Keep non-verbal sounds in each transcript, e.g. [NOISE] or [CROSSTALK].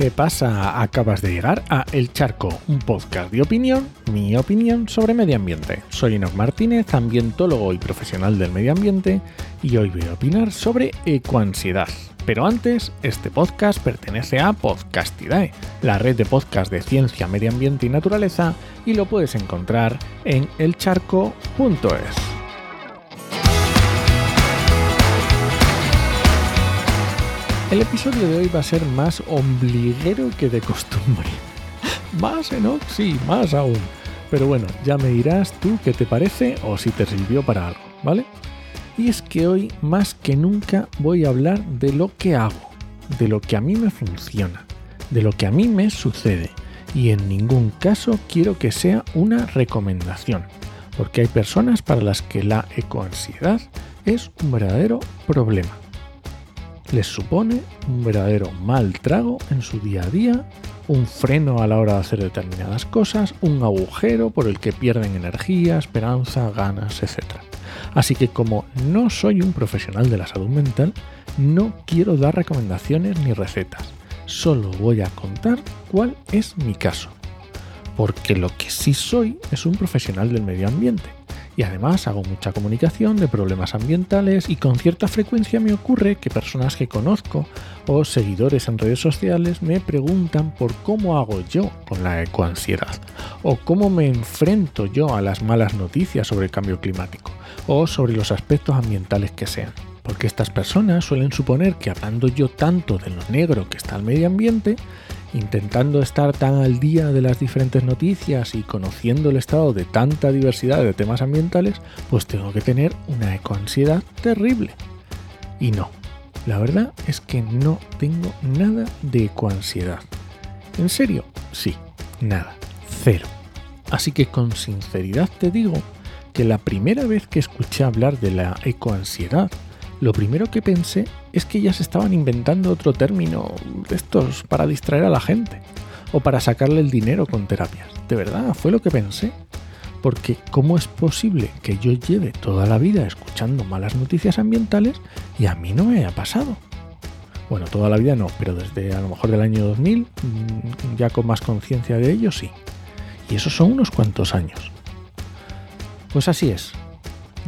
¿Qué pasa? Acabas de llegar a El Charco, un podcast de opinión, mi opinión sobre medio ambiente. Soy Enoch Martínez, ambientólogo y profesional del medio ambiente, y hoy voy a opinar sobre ecoansiedad. Pero antes, este podcast pertenece a Podcastidae, la red de podcast de ciencia, medio ambiente y naturaleza, y lo puedes encontrar en elcharco.es. El episodio de hoy va a ser más ombliguero que de costumbre. [LAUGHS] Más, ¿no? Sí, más aún. Pero bueno, ya me dirás tú qué te parece o si te sirvió para algo, ¿vale? Y es que hoy más que nunca voy a hablar de lo que hago, de lo que a mí me funciona, de lo que a mí me sucede. Y en ningún caso quiero que sea una recomendación, porque hay personas para las que la ecoansiedad es un verdadero problema les supone un verdadero mal trago en su día a día, un freno a la hora de hacer determinadas cosas, un agujero por el que pierden energía, esperanza, ganas, etc. Así que como no soy un profesional de la salud mental, no quiero dar recomendaciones ni recetas, solo voy a contar cuál es mi caso. Porque lo que sí soy es un profesional del medio ambiente y además hago mucha comunicación de problemas ambientales y con cierta frecuencia me ocurre que personas que conozco o seguidores en redes sociales me preguntan por cómo hago yo con la ecoansiedad o cómo me enfrento yo a las malas noticias sobre el cambio climático o sobre los aspectos ambientales que sean. Porque estas personas suelen suponer que hablando yo tanto de lo negro que está el medio ambiente, intentando estar tan al día de las diferentes noticias y conociendo el estado de tanta diversidad de temas ambientales, pues tengo que tener una ecoansiedad terrible. Y no, la verdad es que no tengo nada de ecoansiedad. ¿En serio? Sí, nada, cero. Así que con sinceridad te digo que la primera vez que escuché hablar de la ecoansiedad, lo primero que pensé es que ya se estaban inventando otro término de estos para distraer a la gente o para sacarle el dinero con terapias. De verdad, fue lo que pensé. Porque ¿cómo es posible que yo lleve toda la vida escuchando malas noticias ambientales y a mí no me haya pasado? Bueno, toda la vida no, pero desde a lo mejor del año 2000, mm, ya con más conciencia de ello, sí. Y esos son unos cuantos años. Pues así es,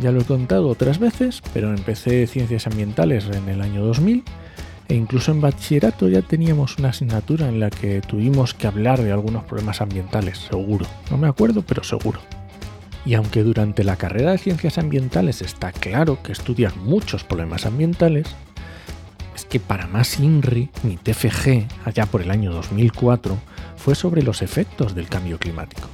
ya lo he contado otras veces, pero empecé ciencias ambientales en el año 2000 e incluso en bachillerato ya teníamos una asignatura en la que tuvimos que hablar de algunos problemas ambientales, seguro. No me acuerdo, pero seguro. Y aunque durante la carrera de ciencias ambientales está claro que estudias muchos problemas ambientales, es que para más INRI, mi TFG, allá por el año 2004, fue sobre los efectos del cambio climático.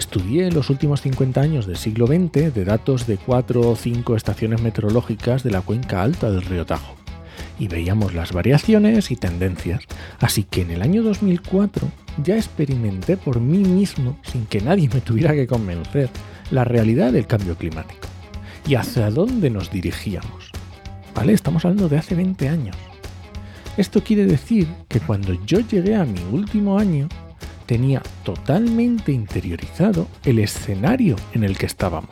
Estudié los últimos 50 años del siglo XX de datos de cuatro o cinco estaciones meteorológicas de la cuenca alta del río Tajo y veíamos las variaciones y tendencias. Así que en el año 2004 ya experimenté por mí mismo, sin que nadie me tuviera que convencer, la realidad del cambio climático y hacia dónde nos dirigíamos. ¿Vale? Estamos hablando de hace 20 años. Esto quiere decir que cuando yo llegué a mi último año, tenía totalmente interiorizado el escenario en el que estábamos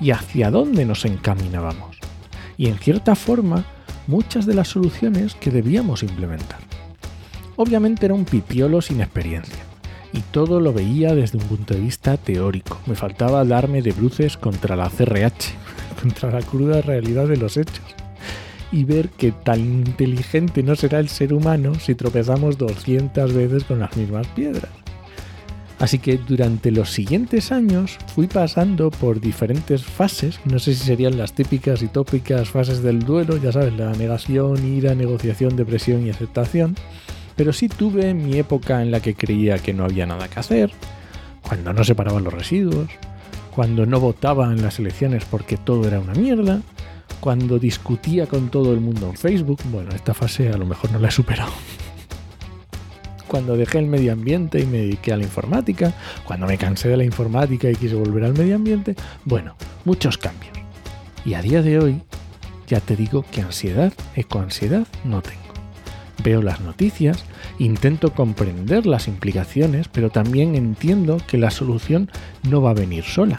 y hacia dónde nos encaminábamos. Y en cierta forma, muchas de las soluciones que debíamos implementar. Obviamente era un pipiolo sin experiencia, y todo lo veía desde un punto de vista teórico. Me faltaba darme de bruces contra la CRH, [LAUGHS] contra la cruda realidad de los hechos y ver que tan inteligente no será el ser humano si tropezamos 200 veces con las mismas piedras. Así que durante los siguientes años fui pasando por diferentes fases, no sé si serían las típicas y tópicas fases del duelo, ya sabes, la negación, ira, negociación, depresión y aceptación, pero sí tuve mi época en la que creía que no había nada que hacer, cuando no separaban los residuos, cuando no votaba en las elecciones porque todo era una mierda, cuando discutía con todo el mundo en Facebook, bueno, esta fase a lo mejor no la he superado. Cuando dejé el medio ambiente y me dediqué a la informática, cuando me cansé de la informática y quise volver al medio ambiente, bueno, muchos cambios. Y a día de hoy, ya te digo que ansiedad, ecoansiedad, no tengo. Veo las noticias, intento comprender las implicaciones, pero también entiendo que la solución no va a venir sola,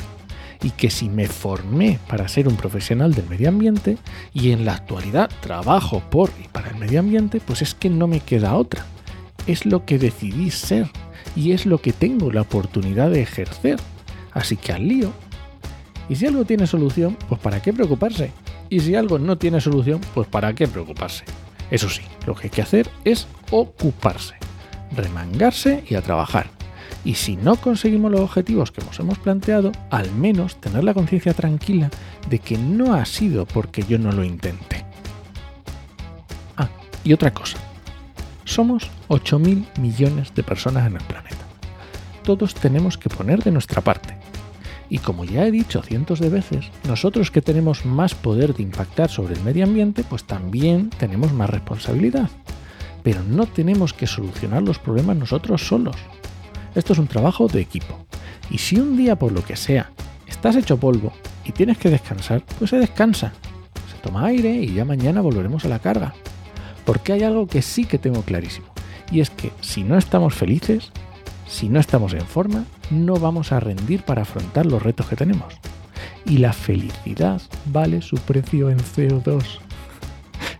y que si me formé para ser un profesional del medio ambiente y en la actualidad trabajo por y para el medio ambiente, pues es que no me queda otra. es lo que decidí ser y es lo que tengo la oportunidad de ejercer. Así que al lío. Y si algo tiene solución, pues ¿para qué preocuparse? Y si algo no tiene solución, pues ¿para qué preocuparse? Eso sí, lo que hay que hacer es ocuparse, remangarse y a trabajar. Y si no conseguimos los objetivos que nos hemos planteado, al menos tener la conciencia tranquila de que no ha sido porque yo no lo intenté. Ah, y otra cosa. Somos 8.000 millones de personas en el planeta. Todos tenemos que poner de nuestra parte. Y como ya he dicho cientos de veces, nosotros que tenemos más poder de impactar sobre el medio ambiente, pues también tenemos más responsabilidad. Pero no tenemos que solucionar los problemas nosotros solos. Esto es un trabajo de equipo. Y si un día por lo que sea estás hecho polvo y tienes que descansar, pues se descansa. Se toma aire y ya mañana volveremos a la carga. Porque hay algo que sí que tengo clarísimo. Y es que si no estamos felices, si no estamos en forma, no vamos a rendir para afrontar los retos que tenemos. Y la felicidad vale su precio en CO2.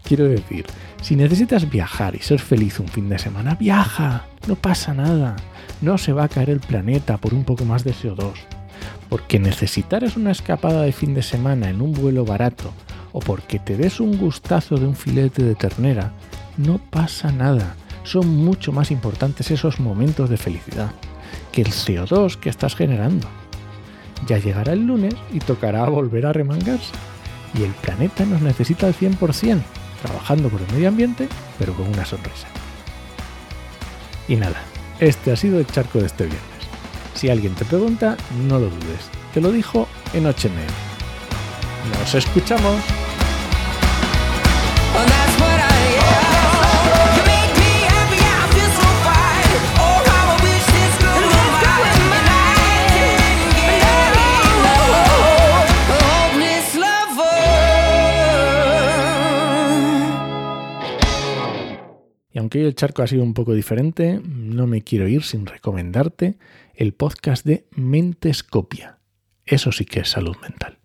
Quiero decir, si necesitas viajar y ser feliz un fin de semana, viaja, no pasa nada. No se va a caer el planeta por un poco más de CO2. Porque necesitaras una escapada de fin de semana en un vuelo barato o porque te des un gustazo de un filete de ternera, no pasa nada son mucho más importantes esos momentos de felicidad que el CO2 que estás generando. Ya llegará el lunes y tocará volver a remangarse. Y el planeta nos necesita al 100%, trabajando por el medio ambiente, pero con una sonrisa. Y nada, este ha sido el charco de este viernes. Si alguien te pregunta, no lo dudes. Te lo dijo en HM. Nos escuchamos. Aunque hoy el charco ha sido un poco diferente, no me quiero ir sin recomendarte el podcast de Mentescopia. Eso sí que es salud mental.